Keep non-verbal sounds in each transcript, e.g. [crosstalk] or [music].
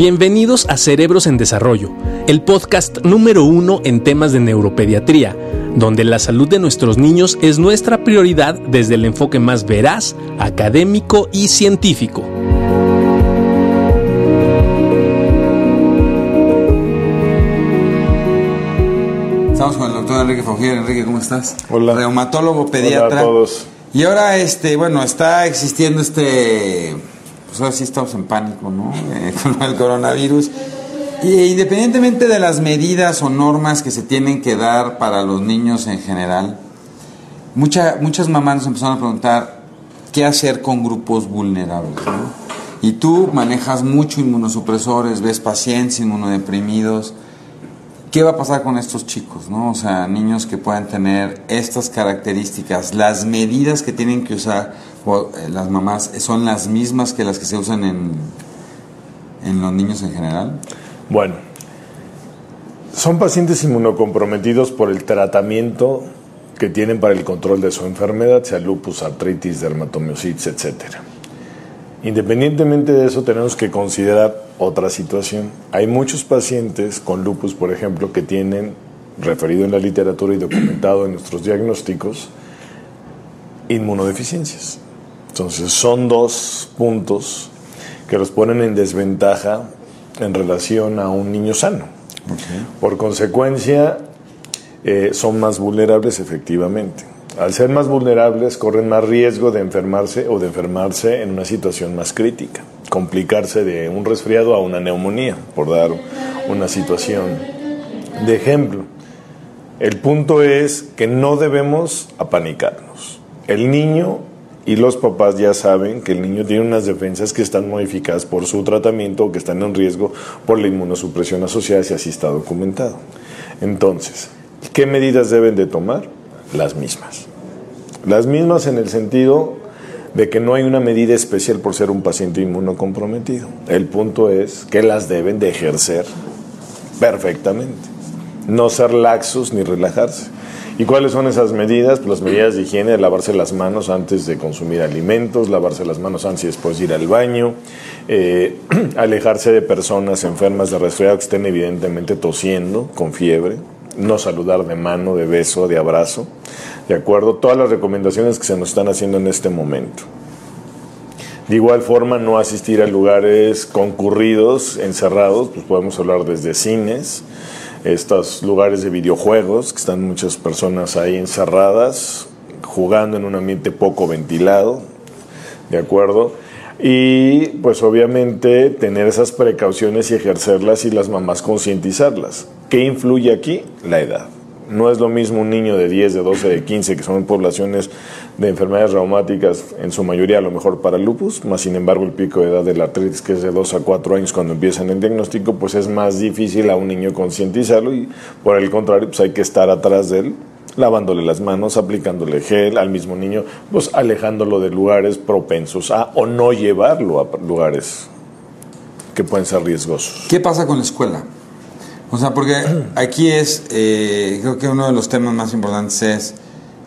Bienvenidos a Cerebros en Desarrollo, el podcast número uno en temas de neuropediatría, donde la salud de nuestros niños es nuestra prioridad desde el enfoque más veraz, académico y científico. Estamos con el doctor Enrique Fogier. Enrique, ¿cómo estás? Hola. Reumatólogo, pediatra. Hola a todos. Y ahora, este, bueno, está existiendo este, pues ahora sí estamos en pánico, ¿no? Eh, [laughs] con el coronavirus. Y independientemente de las medidas o normas que se tienen que dar para los niños en general, mucha, muchas mamás nos empezaron a preguntar qué hacer con grupos vulnerables, ¿no? Y tú manejas mucho inmunosupresores, ves pacientes inmunodeprimidos. ¿Qué va a pasar con estos chicos, no? O sea, niños que puedan tener estas características, las medidas que tienen que usar las mamás son las mismas que las que se usan en, en los niños en general. Bueno, son pacientes inmunocomprometidos por el tratamiento que tienen para el control de su enfermedad, sea lupus, artritis, dermatomiositis, etcétera. Independientemente de eso, tenemos que considerar otra situación. Hay muchos pacientes con lupus, por ejemplo, que tienen, referido en la literatura y documentado en nuestros diagnósticos, inmunodeficiencias. Entonces, son dos puntos que los ponen en desventaja en relación a un niño sano. Por consecuencia, eh, son más vulnerables efectivamente. Al ser más vulnerables, corren más riesgo de enfermarse o de enfermarse en una situación más crítica, complicarse de un resfriado a una neumonía, por dar una situación de ejemplo. El punto es que no debemos apanicarnos. El niño y los papás ya saben que el niño tiene unas defensas que están modificadas por su tratamiento o que están en riesgo por la inmunosupresión asociada, si así está documentado. Entonces, ¿qué medidas deben de tomar? Las mismas. Las mismas en el sentido de que no hay una medida especial por ser un paciente inmunocomprometido. El punto es que las deben de ejercer perfectamente. No ser laxos ni relajarse. ¿Y cuáles son esas medidas? Pues las medidas de higiene, lavarse las manos antes de consumir alimentos, lavarse las manos antes y después de ir al baño, eh, [clears throat] alejarse de personas enfermas de resfriado que estén evidentemente tosiendo, con fiebre, no saludar de mano, de beso, de abrazo, ¿de acuerdo? Todas las recomendaciones que se nos están haciendo en este momento. De igual forma, no asistir a lugares concurridos, encerrados, pues podemos hablar desde cines, estos lugares de videojuegos, que están muchas personas ahí encerradas, jugando en un ambiente poco ventilado, ¿de acuerdo? Y pues obviamente tener esas precauciones y ejercerlas y las mamás concientizarlas. ¿Qué influye aquí? La edad. No es lo mismo un niño de 10, de 12, de 15, que son poblaciones de enfermedades reumáticas, en su mayoría a lo mejor para lupus, más sin embargo el pico de edad de la artritis, que es de 2 a 4 años cuando empiezan el diagnóstico, pues es más difícil a un niño concientizarlo y por el contrario, pues hay que estar atrás de él lavándole las manos, aplicándole gel al mismo niño, pues alejándolo de lugares propensos a o no llevarlo a lugares que pueden ser riesgosos. ¿Qué pasa con la escuela? O sea, porque aquí es, eh, creo que uno de los temas más importantes es,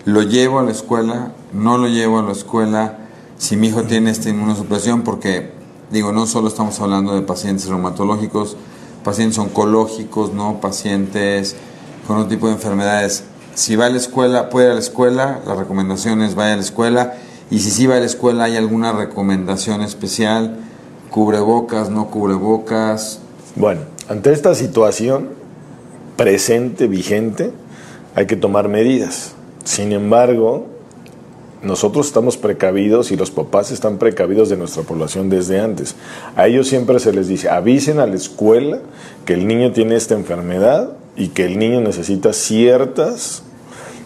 ¿lo llevo a la escuela? ¿No lo llevo a la escuela? Si mi hijo tiene esta inmunosupresión, porque, digo, no solo estamos hablando de pacientes reumatológicos, pacientes oncológicos, ¿no? Pacientes con otro tipo de enfermedades. Si va a la escuela, puede ir a la escuela, la recomendación es vaya a la escuela, y si sí va a la escuela, ¿hay alguna recomendación especial? ¿Cubrebocas, no cubrebocas? Bueno, ante esta situación presente, vigente, hay que tomar medidas. Sin embargo, nosotros estamos precavidos y los papás están precavidos de nuestra población desde antes. A ellos siempre se les dice, avisen a la escuela que el niño tiene esta enfermedad y que el niño necesita ciertas,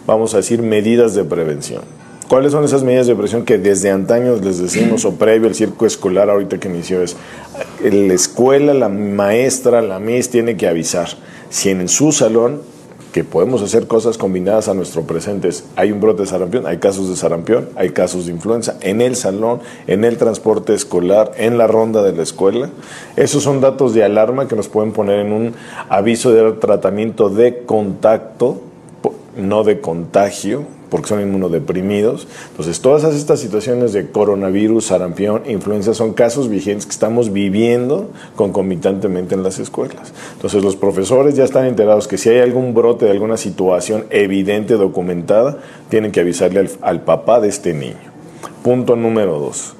vamos a decir, medidas de prevención. ¿Cuáles son esas medidas de prevención que desde antaño les decimos o [clears throat] previo al circo escolar ahorita que inició es la escuela, la maestra, la MIS tiene que avisar si en su salón que podemos hacer cosas combinadas a nuestro presente. Hay un brote de sarampión, hay casos de sarampión, hay casos de influenza en el salón, en el transporte escolar, en la ronda de la escuela. Esos son datos de alarma que nos pueden poner en un aviso de tratamiento de contacto, no de contagio, porque son inmunodeprimidos. Entonces, todas estas situaciones de coronavirus, sarampión, influenza son casos vigentes que estamos viviendo concomitantemente en las escuelas. Entonces, los profesores ya están enterados que si hay algún brote de alguna situación evidente, documentada, tienen que avisarle al, al papá de este niño. Punto número dos.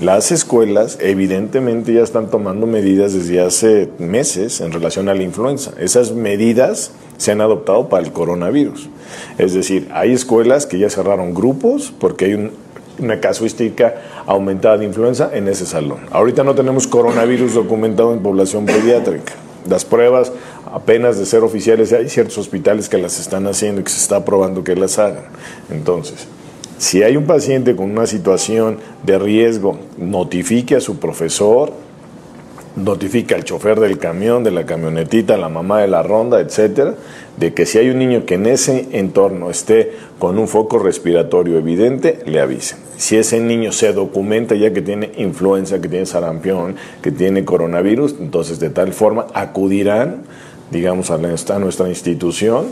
Las escuelas evidentemente ya están tomando medidas desde hace meses en relación a la influenza. Esas medidas se han adoptado para el coronavirus. Es decir, hay escuelas que ya cerraron grupos porque hay una casuística aumentada de influenza en ese salón. Ahorita no tenemos coronavirus documentado en población pediátrica. Las pruebas apenas de ser oficiales, hay ciertos hospitales que las están haciendo y que se está probando que las hagan. Entonces, si hay un paciente con una situación de riesgo, notifique a su profesor, notifique al chofer del camión, de la camionetita, a la mamá de la ronda, etcétera, de que si hay un niño que en ese entorno esté con un foco respiratorio evidente, le avisen. Si ese niño se documenta ya que tiene influenza, que tiene sarampión, que tiene coronavirus, entonces de tal forma acudirán, digamos, a nuestra institución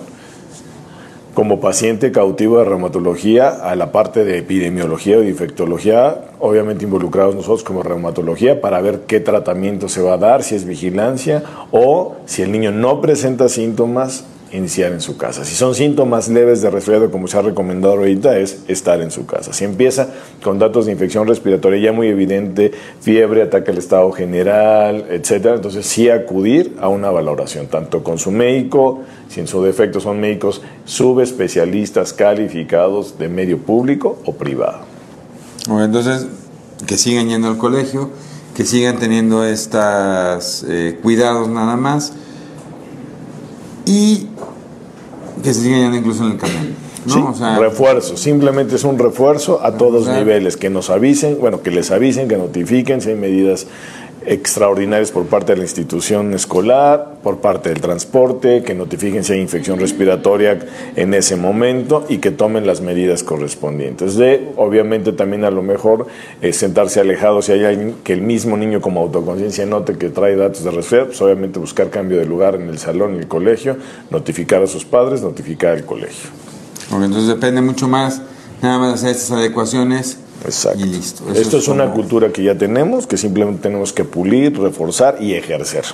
como paciente cautivo de reumatología a la parte de epidemiología o infectología, obviamente involucrados nosotros como reumatología para ver qué tratamiento se va a dar, si es vigilancia o si el niño no presenta síntomas, iniciar en su casa. Si son síntomas leves de resfriado, como se ha recomendado ahorita, es estar en su casa. Si empieza con datos de infección respiratoria ya muy evidente, fiebre, ataque al estado general, etcétera, entonces sí acudir a una valoración, tanto con su médico, si en su defecto son médicos subespecialistas calificados de medio público o privado. Entonces, que sigan yendo al colegio, que sigan teniendo estos eh, cuidados nada más y que se yendo incluso en el camino. ¿no? refuerzo, simplemente es un refuerzo a todos niveles, que nos avisen, bueno, que les avisen, que notifiquen si hay medidas extraordinarios por parte de la institución escolar, por parte del transporte, que notifiquen si hay infección respiratoria en ese momento y que tomen las medidas correspondientes. De, obviamente, también a lo mejor eh, sentarse alejado si hay que el mismo niño como autoconciencia note que trae datos de resfriado, pues obviamente buscar cambio de lugar en el salón, en el colegio, notificar a sus padres, notificar al colegio. entonces depende mucho más, nada más hacer estas adecuaciones Exacto. Esto es, una cultura que ya tenemos, que simplemente tenemos que pulir, reforzar y ejercer.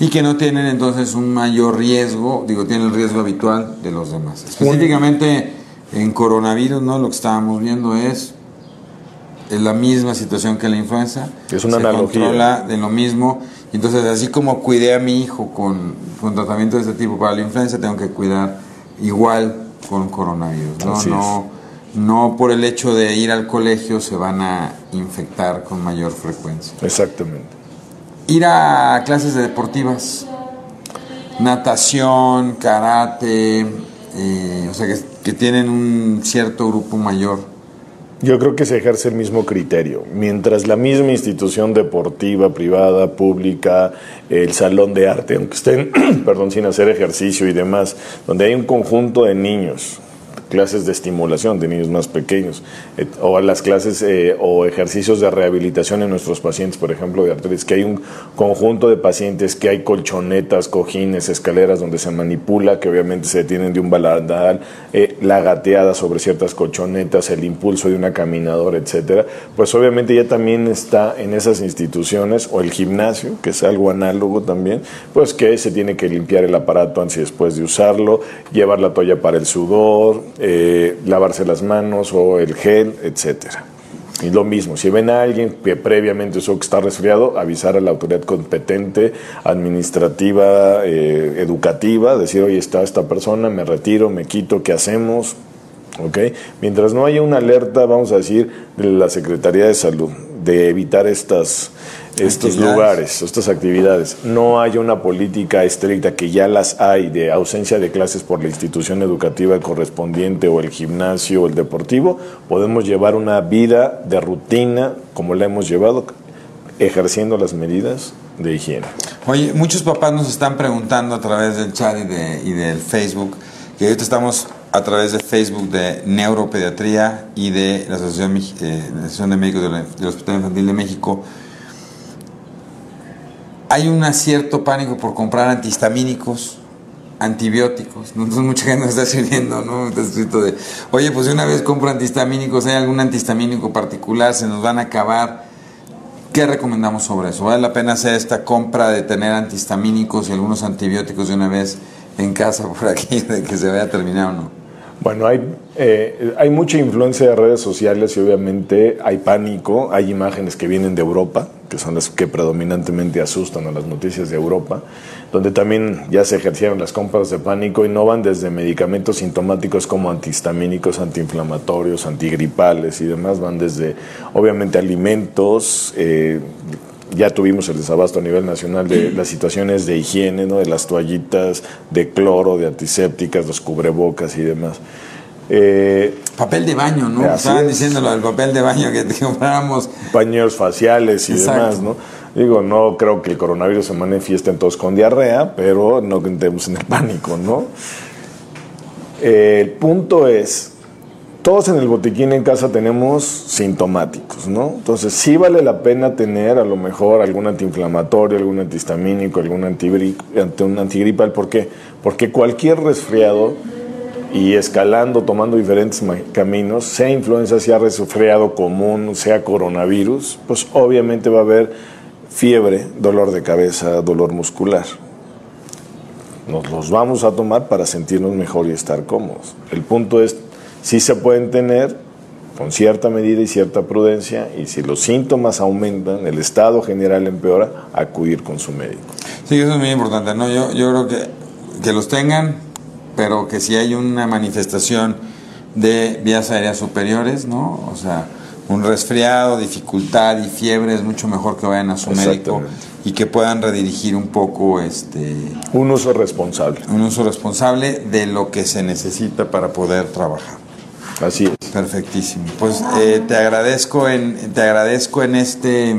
Y que no tienen entonces un mayor riesgo, digo, tienen el riesgo habitual de los demás. Específicamente en coronavirus, ¿no? Lo que estábamos viendo es, es la misma situación que la influenza. Es una se analogía. controla de lo mismo. Entonces, así como cuidé a mi hijo con, con tratamiento de este tipo para la influenza, tengo que cuidar igual con coronavirus. No, no no por el hecho de ir al colegio se van a infectar con mayor frecuencia. Exactamente. Ir a clases de deportivas, natación, karate, eh, o sea, que, que tienen un cierto grupo mayor. Yo creo que se ejerce el mismo criterio. Mientras la misma institución deportiva, privada, pública, el salón de arte, aunque estén, [clears throat] perdón, sin hacer ejercicio y demás, donde hay un conjunto de niños clases de estimulación de niños más pequeños, eh, o las clases eh, o ejercicios de rehabilitación en nuestros pacientes, por ejemplo, de artritis, que hay un conjunto de pacientes que hay colchonetas, cojines, escaleras donde se manipula, que obviamente se detienen de un balandal, eh, la gateada sobre ciertas colchonetas, el impulso de una caminadora, etcétera, pues obviamente ya también está en esas instituciones, o el gimnasio, que es algo análogo también, pues que se tiene que limpiar el aparato antes y después de usarlo, llevar la toalla para el sudor, eh, lavarse las manos o el gel, etcétera. Y lo mismo, si ven a alguien que previamente usó que está resfriado, avisar a la autoridad competente, administrativa, eh, educativa, decir, oye, está esta persona, me retiro, me quito, ¿qué hacemos? ¿Okay? Mientras no haya una alerta, vamos a decir, de la Secretaría de Salud, de evitar estas estos lugares, estas actividades, no hay una política estricta que ya las hay de ausencia de clases por la institución educativa correspondiente o el gimnasio o el deportivo, podemos llevar una vida de rutina como la hemos llevado ejerciendo las medidas de higiene. Oye, muchos papás nos están preguntando a través del chat y, de, y del Facebook, que ahorita estamos a través de Facebook de Neuropediatría y de la Asociación, eh, de Médicos del Hospital Infantil de México, hay un cierto pánico por comprar antihistamínicos antibióticos. Entonces mucha gente nos está escribiendo, ¿no? Oye, pues si una vez compro antihistamínicos, ¿hay algún antihistamínico particular? ¿Se nos van a acabar? ¿Qué recomendamos sobre eso? ¿Vale la pena hacer esta compra de tener antihistamínicos y algunos antibióticos de una vez en casa por aquí, [laughs] de que se vaya terminado o no? Bueno, hay, eh, hay mucha influencia de redes sociales y obviamente hay pánico, hay imágenes que vienen de Europa, que son las que predominantemente asustan a las noticias de Europa, donde también ya se ejercieron las compras de pánico y no van desde medicamentos sintomáticos como antihistamínicos, antiinflamatorios, antigripales y demás, van desde obviamente alimentos, eh, ya tuvimos el desabasto a nivel nacional de las situaciones de higiene, ¿no? de las toallitas de cloro, de antisépticas, los cubrebocas y demás. Eh, papel de baño, ¿no? Estaban diciendo lo del papel de baño que [laughs] compramos. Paños faciales y demás, ¿no? Digo, no creo que el coronavirus se manifieste en todos con diarrea, pero no entremos en el pánico, ¿no? el punto es todos en el botiquín en casa tenemos sintomáticos, ¿no? Entonces sí vale la pena tener a lo mejor algún antiinflamatorio, algún antihistamínico, algún un antigripal. ¿Por qué? Porque cualquier resfriado y escalando, tomando diferentes caminos, sea influenza, sea resfriado común, sea coronavirus, pues obviamente va a haber fiebre, dolor de cabeza, dolor muscular. Nos los vamos a tomar para sentirnos mejor y estar cómodos. El punto es sí se pueden tener con cierta medida y cierta prudencia y si los síntomas aumentan, el estado general empeora, acudir con su médico. Sí, eso es muy importante, ¿no? Yo, yo creo que, que los tengan, pero que si hay una manifestación de vías aéreas superiores, ¿no? O sea, un resfriado, dificultad y fiebre es mucho mejor que vayan a su médico y que puedan redirigir un poco este un uso responsable. Un uso responsable de lo que se necesita para poder trabajar. Así es. Perfectísimo. Pues eh, te agradezco en te agradezco en este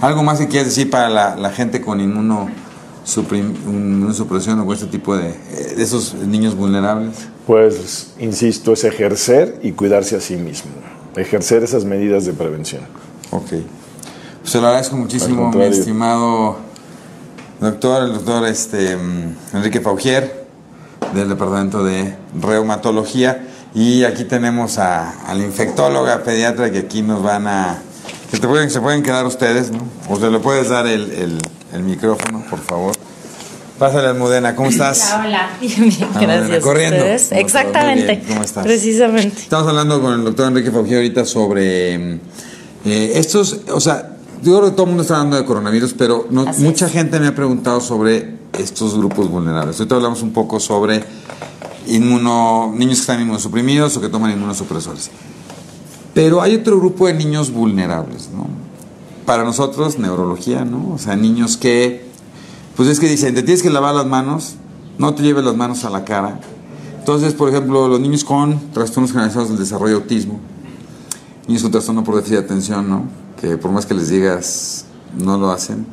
algo más que quieras decir para la, gente con inmuno inmunosupresión o este tipo de, de esos niños vulnerables. Pues insisto, es ejercer y cuidarse a sí mismo. Ejercer esas medidas de prevención. Ok. Pues se lo agradezco muchísimo, mi estimado doctor, el doctor este, Enrique Faugier, del Departamento de Reumatología. Y aquí tenemos a, la infectóloga pediatra que aquí nos van a... Que te pueden, se pueden quedar ustedes, ¿no? O se le puedes dar el, micrófono, por favor. Pásale, Almudena, ¿cómo estás? Hola, hola. [laughs] Gracias. Corriendo. Exactamente. ¿Cómo estás? Precisamente. Estamos hablando con el doctor Enrique Faugier ahorita sobre mm, eh, estos, o sea, yo creo que todo el mundo está hablando de coronavirus, pero no, mucha gente me ha preguntado sobre estos grupos vulnerables. Ahorita hablamos un poco sobre inmuno, niños que están inmunosuprimidos o que toman inmunosupresores. Pero hay otro grupo de niños vulnerables, ¿no? Para nosotros, neurología, ¿no? O sea, niños que, pues es que dicen, te tienes que lavar las manos, no te lleves las manos a la cara. Entonces, por ejemplo, los niños con trastornos generalizados del desarrollo autismo, niños con trastorno por déficit de atención, ¿no? Que por más que les digas, no lo hacen.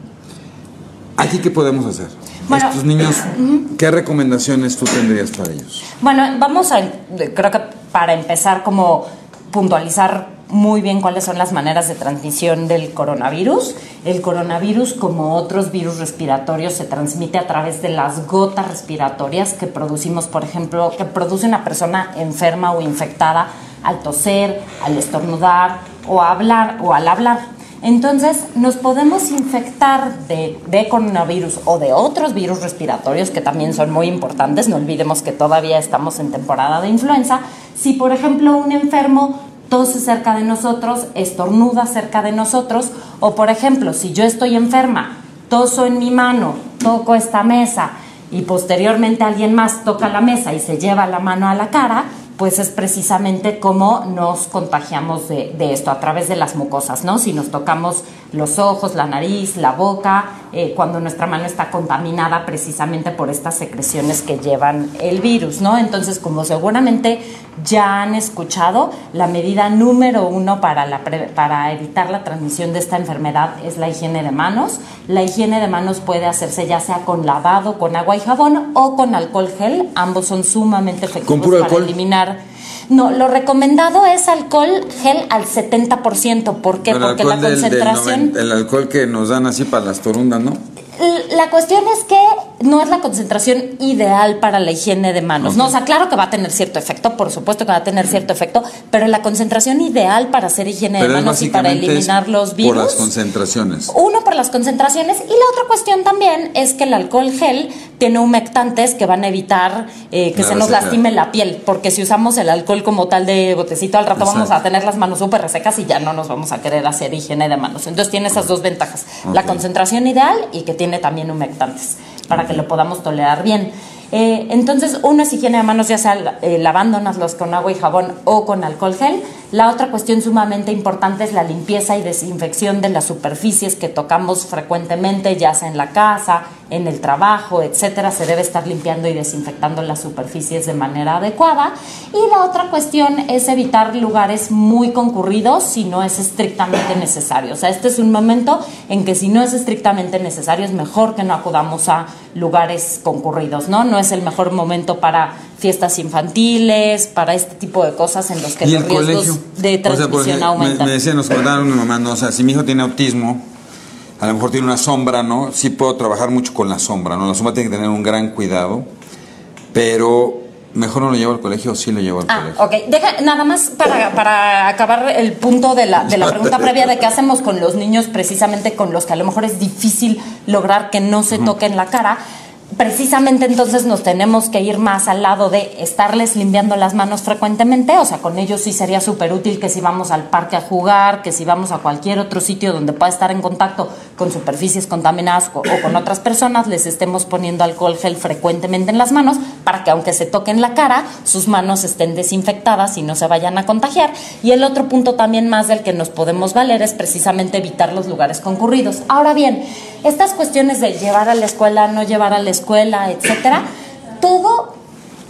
¿Aquí qué podemos hacer? Bueno, Estos niños, [clears throat] ¿qué recomendaciones tú tendrías para ellos? Bueno, vamos a, creo que para empezar, como puntualizar muy bien cuáles son las maneras de transmisión del coronavirus. El coronavirus, como otros virus respiratorios, se transmite a través de las gotas respiratorias que producimos, por ejemplo, que produce una persona enferma o infectada al toser, al estornudar o hablar o al hablar. Entonces, nos podemos infectar de, coronavirus o de otros virus respiratorios que también son muy importantes. No olvidemos que todavía estamos en temporada de influenza. Si, por ejemplo, un enfermo tose cerca de nosotros, estornuda cerca de nosotros, o por ejemplo, si yo estoy enferma, toso en mi mano, toco esta mesa y posteriormente alguien más toca la mesa y se lleva la mano a la cara, pues es precisamente cómo nos contagiamos de, esto a través de las mucosas, ¿no? Si nos tocamos los ojos, la nariz, la boca, eh, cuando nuestra mano está contaminada precisamente por estas secreciones que llevan el virus, ¿no? Entonces, como seguramente ya han escuchado, la medida número uno para, la para evitar la transmisión de esta enfermedad es la higiene de manos. La higiene de manos puede hacerse ya sea con lavado, con agua y jabón o con alcohol gel. Ambos son sumamente efectivos para eliminar no, lo recomendado es alcohol gel al 70%. ¿Por qué? Porque la concentración... el alcohol que nos dan así para las torundas, ¿no? La cuestión es que no es la concentración ideal para la higiene de manos. No, o sea, claro que va a tener cierto efecto, por supuesto que va a tener cierto efecto, pero la concentración ideal para hacer higiene de manos y para eliminar los virus. Por las concentraciones. Uno por las concentraciones y la otra cuestión también es que el alcohol gel tiene humectantes que van a evitar eh, que se nos lastime la piel, porque si usamos el alcohol como tal de botecito al rato vamos a tener las manos súper resecas y ya no nos vamos a querer hacer higiene de manos. Entonces tiene esas dos ventajas, la concentración ideal y que tiene también humectantes para que lo podamos tolerar bien. Eh, entonces, es higiene de manos, ya sea eh, lavándonos con agua y jabón o con alcohol gel. La otra cuestión sumamente importante es la limpieza y desinfección de las superficies que tocamos frecuentemente, ya sea en la casa, en el trabajo, etcétera. Se debe estar limpiando y desinfectando las superficies de manera adecuada. Y la otra cuestión es evitar lugares muy concurridos si no es estrictamente necesario. O sea, este es un momento en que si no es estrictamente necesario es mejor que no acudamos a lugares concurridos, ¿no? No es el mejor momento para fiestas infantiles, para este tipo de cosas en los que los riesgos de transmisión aumentan. Me, decía, nos contaron mi mamá, no, o sea, si mi hijo tiene autismo, a lo mejor tiene una sombra, ¿no? Sí puedo trabajar mucho con la sombra, ¿no? La sombra tiene que tener un gran cuidado, pero mejor no lo llevo al colegio o sí lo llevo al ah, colegio. Ok, Deja, nada más para, para acabar el punto de la, de la pregunta [laughs] previa de qué hacemos con los niños precisamente con los que a lo mejor es difícil lograr que no se toquen la cara precisamente entonces nos tenemos que ir más al lado de estarles limpiando las manos frecuentemente, o sea, con ellos sí sería súper útil que si vamos al parque a jugar, que si vamos a cualquier otro sitio donde pueda estar en contacto con superficies contaminadas o, con otras personas, les estemos poniendo alcohol gel frecuentemente en las manos para que aunque se toquen la cara, sus manos estén desinfectadas y no se vayan a contagiar. Y el otro punto también más del que nos podemos valer es precisamente evitar los lugares concurridos. Ahora bien, estas cuestiones de llevar a la escuela, no llevar a la escuela, etcétera, todo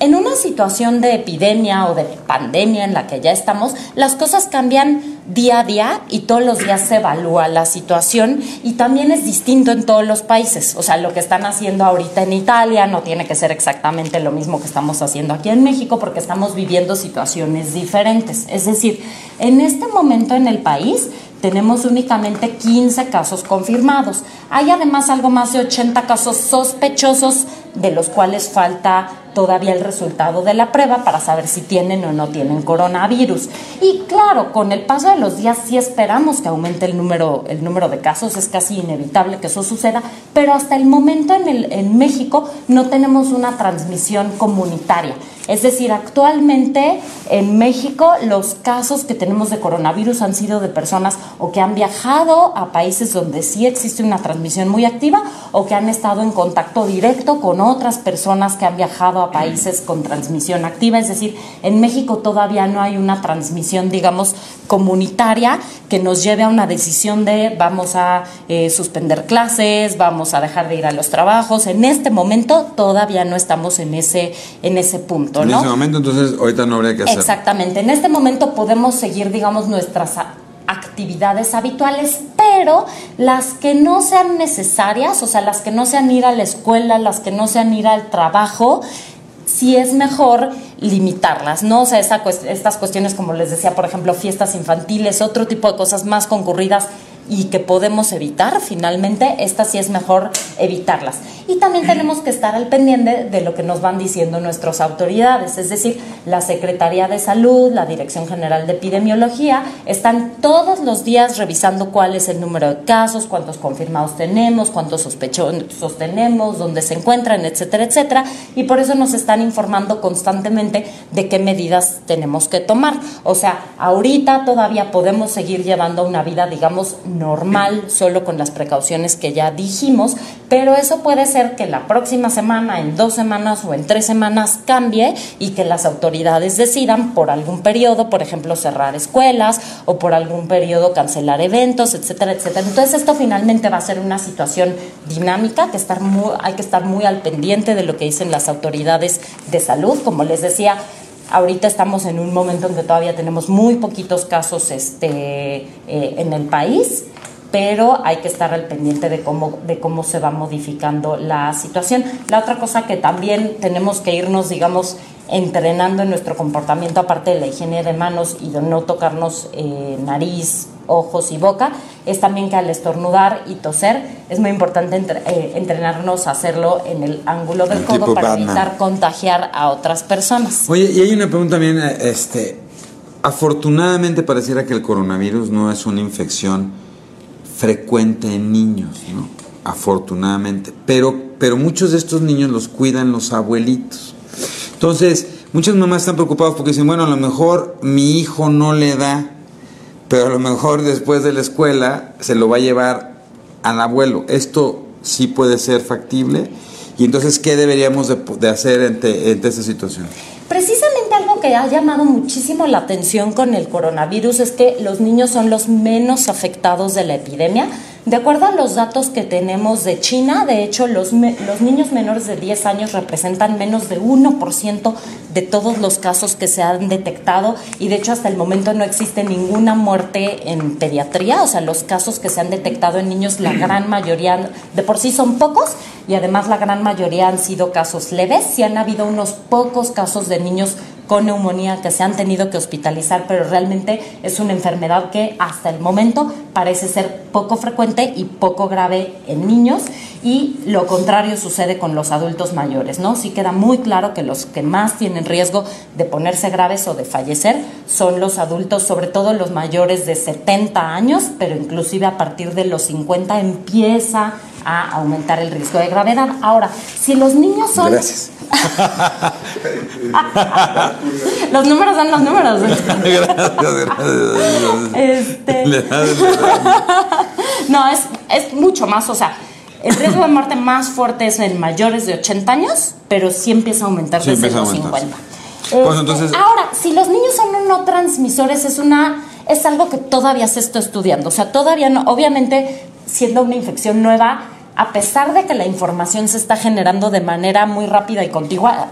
en una situación de epidemia o de pandemia en la que ya estamos, las cosas cambian día a día y todos los días se evalúa la situación y también es distinto en todos los países. O sea, lo que están haciendo ahorita en Italia no tiene que ser exactamente lo mismo que estamos haciendo aquí en México porque estamos viviendo situaciones diferentes. Es decir, en este momento en el país tenemos únicamente 15 casos confirmados. Hay además algo más de 80 casos sospechosos de los cuales falta todavía el resultado de la prueba para saber si tienen o no tienen coronavirus. Y claro, con el paso de los días sí esperamos que aumente el número, el número de casos, es casi inevitable que eso suceda, pero hasta el momento en, el, en México no tenemos una transmisión comunitaria. Es decir, actualmente en México los casos que tenemos de coronavirus han sido de personas o que han viajado a países donde sí existe una transmisión muy activa o que han estado en contacto directo con otras personas que han viajado a países con transmisión activa. Es decir, en México todavía no hay una transmisión, digamos, comunitaria que nos lleve a una decisión de vamos a eh, suspender clases, vamos a dejar de ir a los trabajos. En este momento todavía no estamos en ese, en ese punto. En ese momento, entonces, ahorita no habría que hacer. Exactamente. En este momento podemos seguir, digamos, nuestras actividades habituales, pero las que no sean necesarias, o sea, las que no sean ir a la escuela, las que no sean ir al trabajo, sí es mejor limitarlas, ¿no? O sea, estas cuestiones, como les decía, por ejemplo, fiestas infantiles, otro tipo de cosas más concurridas y que podemos evitar, finalmente, estas sí es mejor evitarlas. Y también tenemos que estar al pendiente de lo que nos van diciendo nuestras autoridades, es decir, la Secretaría de Salud, la Dirección General de Epidemiología, están todos los días revisando cuál es el número de casos, cuántos confirmados tenemos, cuántos sospechosos tenemos, dónde se encuentran, etcétera, etcétera, y por eso nos están informando constantemente de qué medidas tenemos que tomar. O sea, ahorita todavía podemos seguir llevando una vida, digamos, normal, solo con las precauciones que ya dijimos, pero eso puede ser que la próxima semana, en dos semanas o en tres semanas cambie y que las autoridades decidan por algún periodo, por ejemplo, cerrar escuelas o por algún periodo cancelar eventos, etcétera, etcétera. Entonces esto finalmente va a ser una situación dinámica que estar muy, hay que estar muy al pendiente de lo que dicen las autoridades de salud. Como les decía, Ahorita estamos en un momento en que todavía tenemos muy poquitos casos este, eh, en el país pero hay que estar al pendiente de cómo, de cómo se va modificando la situación. La otra cosa que también tenemos que irnos, digamos, entrenando en nuestro comportamiento, aparte de la higiene de manos y de no tocarnos eh, nariz, ojos y boca, es también que al estornudar y toser es muy importante eh, entrenarnos a hacerlo en el ángulo del codo para evitar contagiar a otras personas. Oye, y hay una pregunta también, eh, este, afortunadamente pareciera que el coronavirus no es una infección frecuente en niños, ¿no? Afortunadamente, pero, pero muchos de estos niños los cuidan los abuelitos. Entonces, muchas mamás están preocupadas porque dicen, bueno, a lo mejor mi hijo no le da, pero a lo mejor después de la escuela se lo va a llevar al abuelo. Esto sí puede ser factible. Y entonces, ¿qué deberíamos de, hacer ante, ante esta situación? Precisamente que ha llamado muchísimo la atención con el coronavirus es que los niños son los menos afectados de la epidemia. De acuerdo a los datos que tenemos de China, de hecho, los, los niños menores de 10 años representan menos de 1% de todos los casos que se han detectado y de hecho hasta el momento no existe ninguna muerte en pediatría, o sea, los casos que se han detectado en niños, la [clears throat] gran mayoría de por sí son pocos y además la gran mayoría han sido casos leves, sí han habido unos pocos casos de niños con neumonía que se han tenido que hospitalizar, pero realmente es una enfermedad que hasta el momento parece ser poco frecuente y poco grave en niños y lo contrario sucede con los adultos mayores, ¿no? Sí queda muy claro que los que más tienen riesgo de ponerse graves o de fallecer son los adultos, sobre todo los mayores de 70 años, pero inclusive a partir de los 50 empieza a aumentar el riesgo de gravedad. Ahora, si los niños son Gracias. [laughs] los números son los números. Este... no, es, es mucho más, o sea, el riesgo de muerte más fuerte es en mayores de 80 años, pero sí empieza a aumentar desde los 50. Pues entonces... Ahora, si los niños son no transmisores, es una es algo que todavía se está estudiando. O sea, todavía no, obviamente, siendo una infección nueva, a pesar de que la información se está generando de manera muy rápida y continua,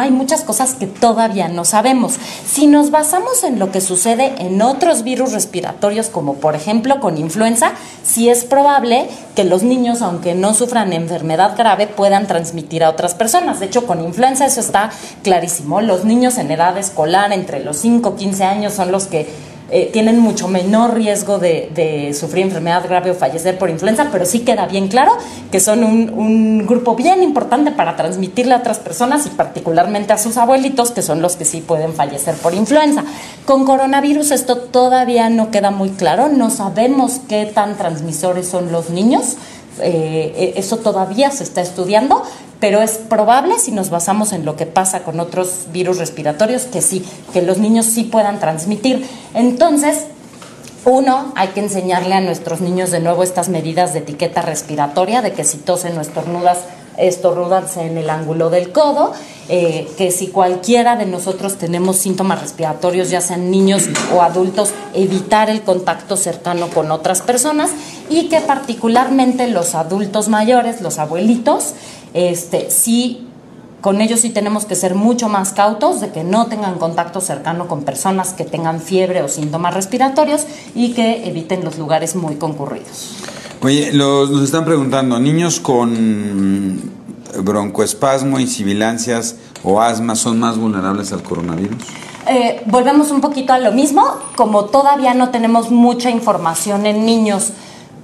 hay muchas cosas que todavía no sabemos. Si nos basamos en lo que sucede en otros virus respiratorios, como por ejemplo con influenza, sí es probable que los niños, aunque no sufran enfermedad grave, puedan transmitir a otras personas. De hecho, con influenza eso está clarísimo. Los niños en edad escolar, entre los 5 y 15 años, son los que eh, tienen mucho menor riesgo de, sufrir enfermedad grave o fallecer por influenza, pero sí queda bien claro que son un, un, grupo bien importante para transmitirle a otras personas y particularmente a sus abuelitos, que son los que sí pueden fallecer por influenza. Con coronavirus esto todavía no queda muy claro, no sabemos qué tan transmisores son los niños. Eh, eso todavía se está estudiando, pero es probable, si nos basamos en lo que pasa con otros virus respiratorios, que sí, que los niños sí puedan transmitir. Entonces, uno, hay que enseñarle a nuestros niños de nuevo estas medidas de etiqueta respiratoria, de que si tosen o estornudas, estornudarse en el ángulo del codo, eh, que si cualquiera de nosotros tenemos síntomas respiratorios, ya sean niños o adultos, evitar el contacto cercano con otras personas y que particularmente los adultos mayores, los abuelitos, este, sí con ellos sí tenemos que ser mucho más cautos de que no tengan contacto cercano con personas que tengan fiebre o síntomas respiratorios y que eviten los lugares muy concurridos. Oye, nos están preguntando, ¿niños con broncoespasmo, sibilancias o asma son más vulnerables al coronavirus? Eh, volvemos un poquito a lo mismo, como todavía no tenemos mucha información en niños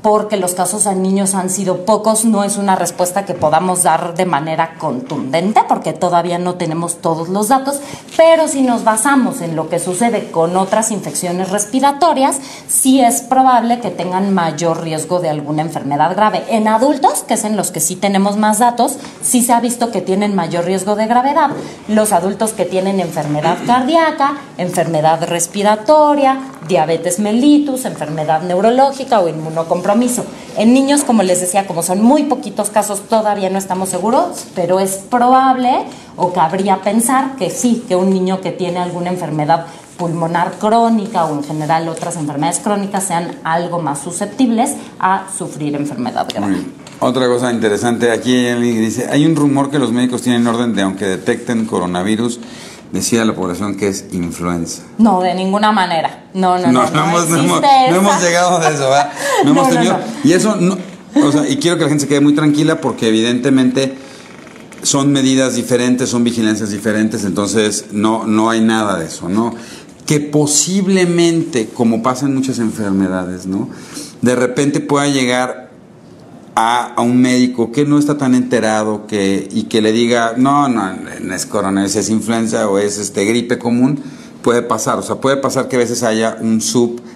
porque los casos en niños han sido pocos, no es una respuesta que podamos dar de manera contundente, porque todavía no tenemos todos los datos, pero si nos basamos en lo que sucede con otras infecciones respiratorias, sí es probable que tengan mayor riesgo de alguna enfermedad grave. En adultos, que es en los que sí tenemos más datos, sí se ha visto que tienen mayor riesgo de gravedad. Los adultos que tienen enfermedad cardíaca, enfermedad respiratoria, diabetes mellitus, enfermedad neurológica o En niños, como les decía, como son muy poquitos casos, todavía no estamos seguros, pero es probable o cabría pensar que sí, que un niño que tiene alguna enfermedad pulmonar crónica o en general otras enfermedades crónicas sean algo más susceptibles a sufrir enfermedad grave. Otra cosa interesante, aquí dice, hay un rumor que los médicos tienen orden de, aunque detecten coronavirus, decir a la población que es influenza. No, de ninguna manera. No, no, no. No, no, hemos, no hemos- no hemos llegado a eso, ¿verdad? No, [laughs] hemos No, no, tenido. Y eso, no, o sea, y quiero que la gente se quede muy tranquila porque evidentemente son medidas diferentes, son vigilancias diferentes, entonces no, no hay nada de eso, ¿no? Que posiblemente, como pasa en muchas enfermedades, ¿no? De repente pueda llegar a, a un médico que no está tan enterado que, y que le diga, no, no, no es coronavirus, es influenza o es este gripe común, puede pasar, o sea, puede pasar que a veces haya un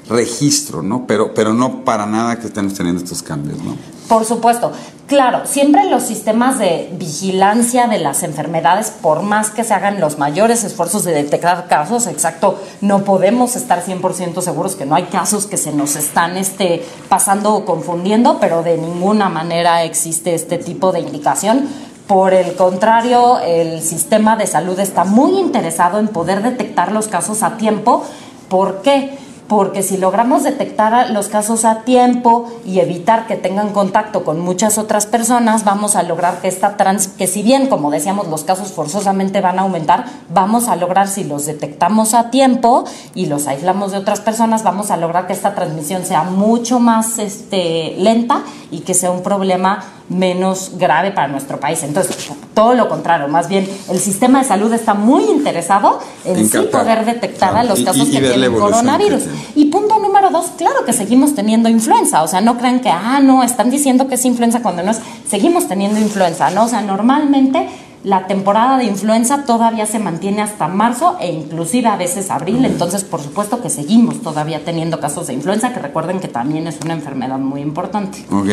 subregistro, ¿no? Pero, pero no para nada que estemos teniendo estos cambios, ¿no? Por supuesto. Claro, siempre los sistemas de vigilancia de las enfermedades, por más que se hagan los mayores esfuerzos de detectar casos, exacto, no podemos estar 100% seguros que no hay casos que se nos están este, pasando o confundiendo, pero de ninguna manera existe este tipo de indicación. Por el contrario, el sistema de salud está muy interesado en poder detectar los casos a tiempo. ¿Por qué? Porque si logramos detectar los casos a tiempo y evitar que tengan contacto con muchas otras personas, vamos a lograr que esta trans, que si bien, como decíamos, los casos forzosamente van a aumentar, vamos a lograr, si los detectamos a tiempo y los aislamos de otras personas, vamos a lograr que esta transmisión sea mucho más este, lenta y que sea un problema menos grave para nuestro país. Entonces, todo lo contrario, más bien el sistema de salud está muy interesado en sí poder detectar a los casos y- y que tienen coronavirus. que tiene. Y punto número dos, claro que seguimos teniendo influenza. O sea, no crean que, ah, no, están diciendo que es influenza cuando no es. Seguimos teniendo influenza, ¿no? O sea, normalmente la temporada de influenza todavía se mantiene hasta marzo e inclusive a veces abril. Entonces, por supuesto que seguimos todavía teniendo casos de influenza, que recuerden que también es una enfermedad muy importante. Ok.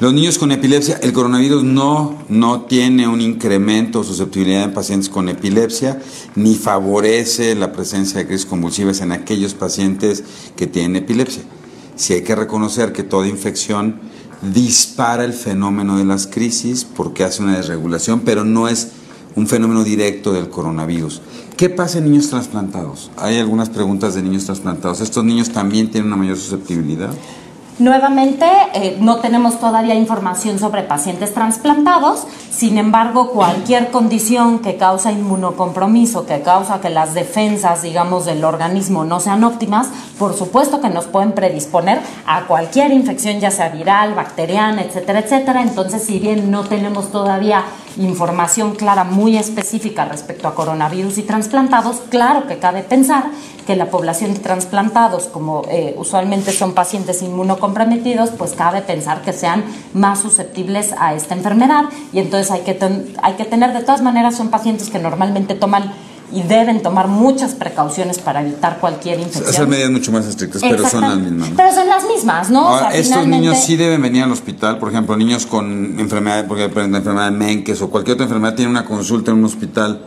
Los niños con epilepsia, el coronavirus no, no tiene un incremento o susceptibilidad en pacientes con epilepsia, ni favorece la presencia de crisis convulsivas en aquellos pacientes que tienen epilepsia. Sí hay que reconocer que toda infección dispara el fenómeno de las crisis porque hace una desregulación, pero no es un fenómeno directo del coronavirus. ¿Qué pasa en niños trasplantados? Hay algunas preguntas de niños trasplantados. ¿Estos niños también tienen una mayor susceptibilidad? Nuevamente, eh, no tenemos todavía información sobre pacientes trasplantados, sin embargo, cualquier condición que causa inmunocompromiso, que causa que las defensas, digamos, del organismo no sean óptimas, por supuesto que nos pueden predisponer a cualquier infección, ya sea viral, bacteriana, etcétera, etcétera. Entonces, si bien no tenemos todavía información clara muy específica respecto a coronavirus y trasplantados, claro que cabe pensar que la población de trasplantados, como eh, usualmente son pacientes inmunocomprometidos, pues cabe pensar que sean más susceptibles a esta enfermedad. Y entonces hay que, ten- hay que tener, de todas maneras son pacientes que normalmente toman y deben tomar muchas precauciones para evitar cualquier infección. Esas medidas mucho más estrictas, pero son las mismas. ¿no? Pero son las mismas, ¿no? O sea, estos finalmente- niños sí deben venir al hospital, por ejemplo, niños con enfermedad, porque la enfermedad de Menkes o cualquier otra enfermedad tiene una consulta en un hospital,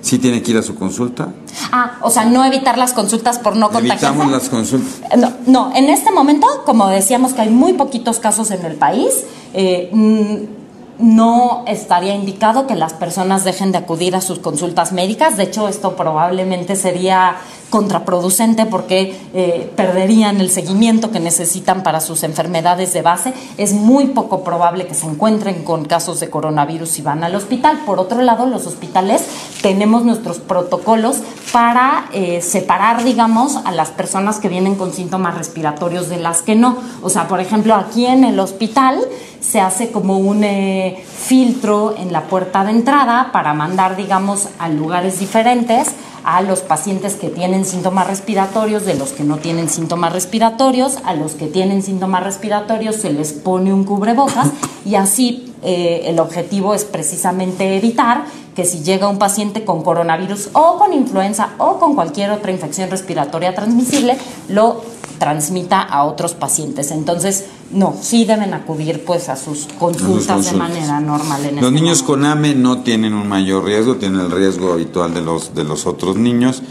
sí tiene que ir a su consulta. Ah, o sea, no evitar las consultas por no contagiarse. Evitamos las consultas. No, no, en este momento, como decíamos que hay muy poquitos casos en el país, eh, mm, no estaría indicado que las personas dejen de acudir a sus consultas médicas. De hecho, esto probablemente sería contraproducente porque eh, perderían el seguimiento que necesitan para sus enfermedades de base. Es muy poco probable que se encuentren con casos de coronavirus si van al hospital. Por otro lado, los hospitales tenemos nuestros protocolos para eh, separar, digamos, a las personas que vienen con síntomas respiratorios de las que no. O sea, por ejemplo, aquí en el hospital se hace como un eh, filtro en la puerta de entrada para mandar, digamos, a lugares diferentes a los pacientes que tienen síntomas respiratorios, de los que no tienen síntomas respiratorios, a los que tienen síntomas respiratorios se les pone un cubrebocas y así eh, el objetivo es precisamente evitar que si llega un paciente con coronavirus o con influenza o con cualquier otra infección respiratoria transmisible, lo transmita a otros pacientes. Entonces, no, sí deben acudir pues a sus consultas, de consultas. manera normal. En Los este niños momento. con AME no tienen un mayor riesgo, tienen el riesgo habitual de los, de los otros niños.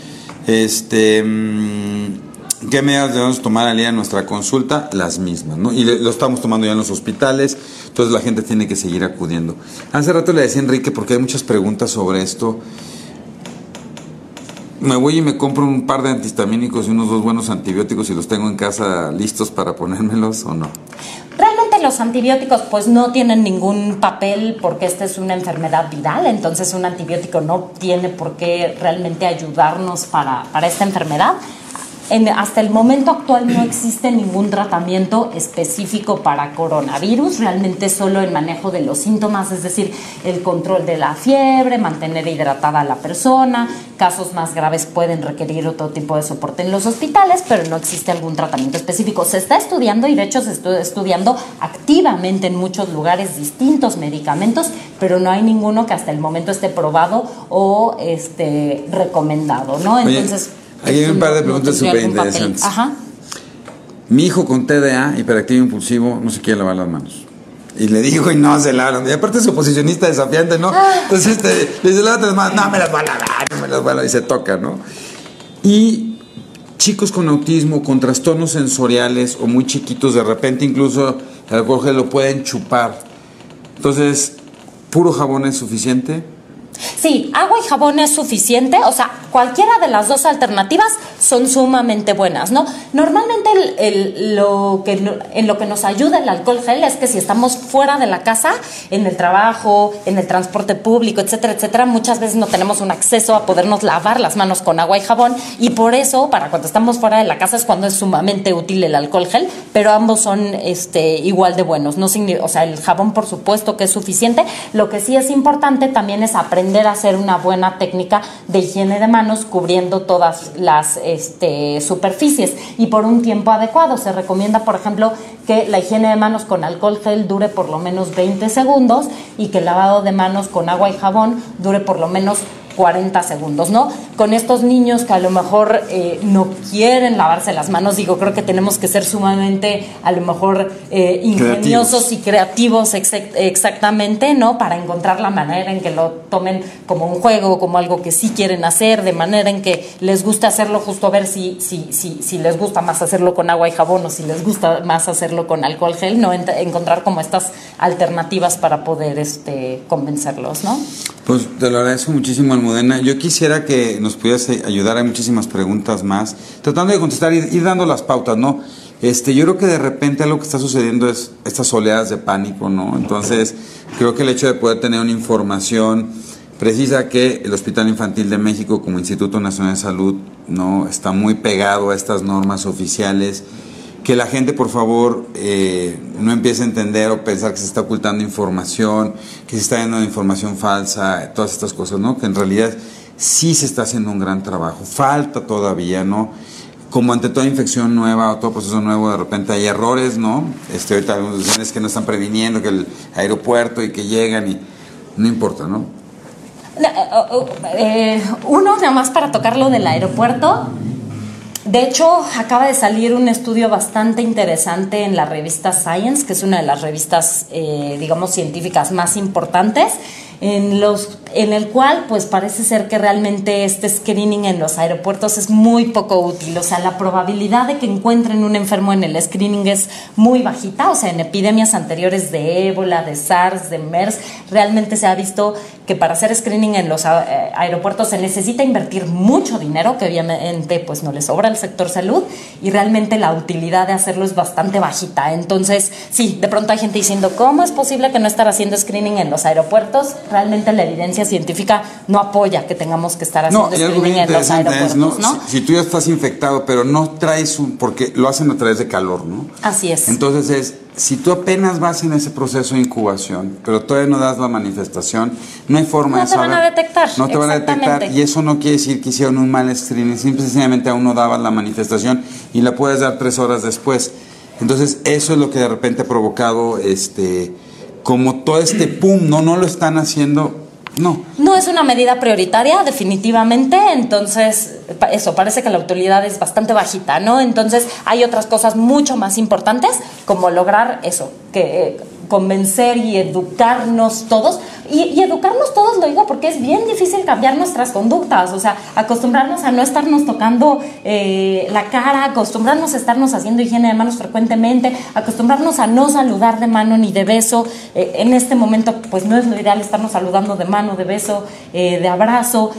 Este, mm, ¿Qué medidas debemos tomar al día en nuestra consulta? Las mismas, ¿no? Y lo estamos tomando ya en los hospitales, entonces la gente tiene que seguir acudiendo. Hace rato le decía a Enrique, porque hay muchas preguntas sobre esto, me voy y me compro un par de antihistamínicos y unos dos buenos antibióticos y los tengo en casa listos para ponérmelos o no. Realmente los antibióticos pues no tienen ningún papel porque esta es una enfermedad viral, entonces un antibiótico no tiene por qué realmente ayudarnos para, para esta enfermedad hasta el momento actual no existe ningún tratamiento específico para coronavirus, realmente solo el manejo de los síntomas, es decir, el control de la fiebre, mantener hidratada a la persona, casos más graves pueden requerir otro tipo de soporte en los hospitales, pero no existe algún tratamiento específico. Se está estudiando y de hecho se está estudiando activamente en muchos lugares distintos medicamentos, pero no hay ninguno que hasta el momento esté probado o esté recomendado, ¿no? Entonces... Hay un par de preguntas súper interesantes. Mi hijo con TDA, hiperactivo impulsivo, no se quiere lavar las manos. Y le digo y no se lavan. Y aparte es oposicionista desafiante, ¿no? Ah. Entonces este, le dice, lávate las manos. No, me las va a lavar, no me las va a lavar. Y se toca, ¿no? Y chicos con autismo, con trastornos sensoriales o muy chiquitos, de repente incluso el alcohol lo pueden chupar. Entonces, ¿puro jabón es suficiente? Sí, agua y jabón es suficiente, o sea, cualquiera de las dos alternativas son sumamente buenas, ¿no? Normalmente el, lo que, en lo que nos ayuda el alcohol gel es que si estamos fuera de la casa, en el trabajo, en el transporte público, etcétera, etcétera, muchas veces no tenemos un acceso a podernos lavar las manos con agua y jabón y por eso, para cuando estamos fuera de la casa es cuando es sumamente útil el alcohol gel, pero ambos son este, igual de buenos, no o sea, el jabón por supuesto que es suficiente, lo que sí es importante también es aprender a hacer una buena técnica de higiene de manos cubriendo todas las este, superficies y por un tiempo adecuado. Se recomienda, por ejemplo, que la higiene de manos con alcohol gel dure por lo menos 20 segundos y que el lavado de manos con agua y jabón dure por lo menos 40 segundos, ¿no? Con estos niños que a lo mejor eh, no quieren lavarse las manos, digo, creo que tenemos que ser sumamente, a lo mejor, eh, ingeniosos y creativos exactamente, ¿no? Para encontrar la manera en que lo tomen como un juego, como algo que sí quieren hacer, de manera en que les gusta hacerlo, justo ver si, si, si, si les gusta más hacerlo con agua y jabón o si les gusta más hacerlo con alcohol gel, ¿no? encontrar como estas alternativas para poder este, convencerlos, ¿no? Pues te lo agradezco muchísimo, Almudena. Yo quisiera que nos pudieras ayudar, hay muchísimas preguntas más, tratando de contestar y ir dando las pautas, ¿no? Este, yo creo que de repente algo que está sucediendo es estas oleadas de pánico, ¿no? Entonces, creo que el hecho de poder tener una información precisa que el Hospital Infantil de México como Instituto Nacional de Salud, ¿no? Está muy pegado a estas normas oficiales que la gente por favor eh, no empiece a entender o pensar que se está ocultando información, que se está dando información falsa, todas estas cosas, ¿no? Que en realidad sí se está haciendo un gran trabajo, falta todavía, ¿no? Como ante toda infección nueva o todo proceso nuevo, de repente hay errores, ¿no? Este, ahorita algunos dicen que no están previniendo, que el aeropuerto y que llegan y no importa, ¿no? Eh, eh, uno, nada más para tocar lo del aeropuerto, de hecho, acaba de salir un estudio bastante interesante en la revista Science, que es una de las revistas, eh, digamos, científicas más importantes, en, los, en el cual pues parece ser que realmente este screening en los aeropuertos es muy poco útil. O sea, la probabilidad de que encuentren un enfermo en el screening es muy bajita. O sea, en epidemias anteriores de ébola, de SARS, de MERS, realmente se ha visto que para hacer screening en los eh, aeropuertos se necesita invertir mucho dinero, que obviamente pues no le sobra al sector salud, y realmente la utilidad de hacerlo es bastante bajita. Entonces, sí, de pronto hay gente diciendo, ¿cómo es posible que no estar haciendo screening en los aeropuertos? realmente la evidencia científica no apoya que tengamos que estar haciendo screening en los aeropuertos, ¿no? Si, tú ya estás infectado, pero no traes un, porque lo hacen a través de calor, ¿no? Así es. Entonces es, si tú apenas vas en ese proceso de incubación, pero todavía no das la manifestación, no hay forma de saber. No te van a detectar. No te van a detectar y eso no quiere decir que hicieron un mal screening, simplemente aún no dabas la manifestación y la puedes dar tres horas después. Entonces eso es lo que de repente ha provocado este como todo este pum, no, no lo están haciendo. No. No es una medida prioritaria, definitivamente. Entonces, eso, parece que la utilidad es bastante bajita, ¿no? Entonces, hay otras cosas mucho más importantes, como lograr eso, que convencer y educarnos todos. Y, educarnos todos lo digo porque es bien difícil cambiar nuestras conductas, o sea, acostumbrarnos a no estarnos tocando eh, la cara, acostumbrarnos a estarnos haciendo higiene de manos frecuentemente, acostumbrarnos a no saludar de mano ni de beso. Eh, en este momento, pues no es lo ideal estarnos saludando de mano, de beso, eh, de abrazo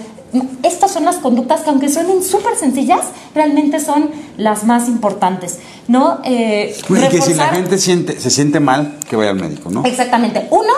estas son las conductas que aunque suenen súper sencillas, realmente son las más importantes, ¿no? Eh, que si la gente siente, se siente mal, que vaya al médico, ¿no? Exactamente. Uno,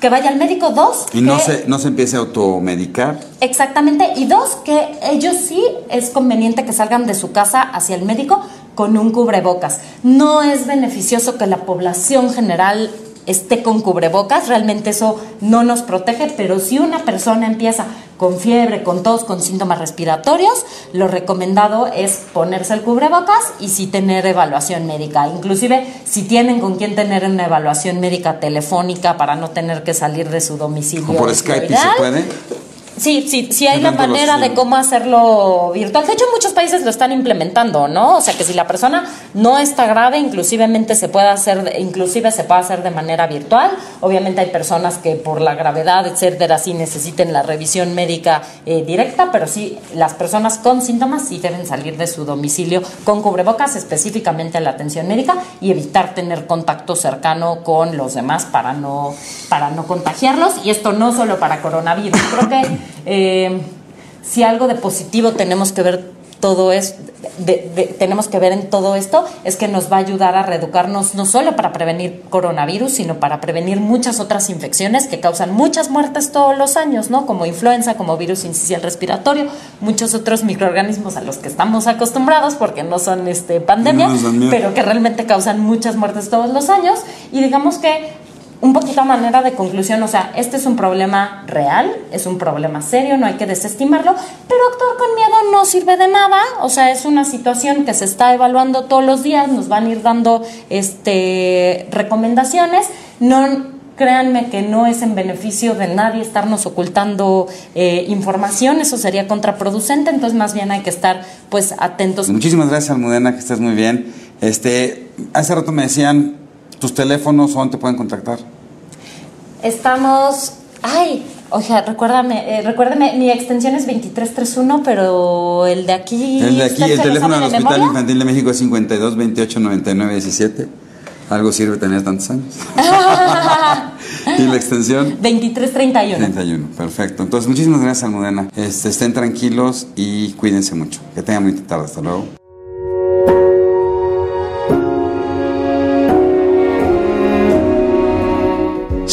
que vaya al médico. Dos, y no, se, no se empiece a automedicar. Exactamente. Y dos, que ellos sí es conveniente que salgan de su casa hacia el médico con un cubrebocas. No es beneficioso que la población general esté con cubrebocas, realmente eso no nos protege, pero si una persona empieza con fiebre, con tos, con síntomas respiratorios, lo recomendado es ponerse el cubrebocas y sí tener evaluación médica. Inclusive si tienen con quién tener una evaluación médica telefónica para no tener que salir de su domicilio. por Skype se puede? Sí, sí, sí hay la manera de cómo hacerlo virtual. De hecho, muchos países lo están implementando, ¿no? O sea, que si la persona no está grave, inclusivemente se puede hacer, inclusive se puede hacer de manera virtual. Obviamente hay personas que por la gravedad, etcétera, sí necesiten la revisión médica eh, directa, pero sí las personas con síntomas sí deben salir de su domicilio con cubrebocas, específicamente a la atención médica y evitar tener contacto cercano con los demás para no para no contagiarlos. Y esto no solo para coronavirus. Creo que eh, si algo de positivo tenemos que ver todo es tenemos que ver en todo esto es que nos va a ayudar a reeducarnos no solo para prevenir coronavirus, sino para prevenir muchas otras infecciones que causan muchas muertes todos los años, ¿no? Como influenza, como virus incisional respiratorio, muchos otros microorganismos a los que estamos acostumbrados porque no son este pandemia, pero que realmente causan muchas muertes todos los años y digamos que un poquito a manera de conclusión, o sea, este es un problema real, es un problema serio, no hay que desestimarlo, pero actuar con miedo no sirve de nada, o sea, es una situación que se está evaluando todos los días, nos van a ir dando este recomendaciones, no créanme que no es en beneficio de nadie estarnos ocultando eh, información, eso sería contraproducente, entonces más bien hay que estar pues atentos. Muchísimas gracias Almudena, que estás muy bien. Este, hace rato me decían tus teléfonos, ¿dónde te pueden contactar? Estamos. Ay, oye, recuérdame, eh, recuérdame, mi extensión es 2331, pero el de aquí. El de aquí, el teléfono del Hospital Infantil de México es 52 28 99 17. Algo sirve tener tantos años. [laughs] ¿Y la extensión? 2331. 31, perfecto. Entonces, muchísimas gracias, Almudena. Este, estén tranquilos y cuídense mucho. Que tengan muy tarde. Hasta luego.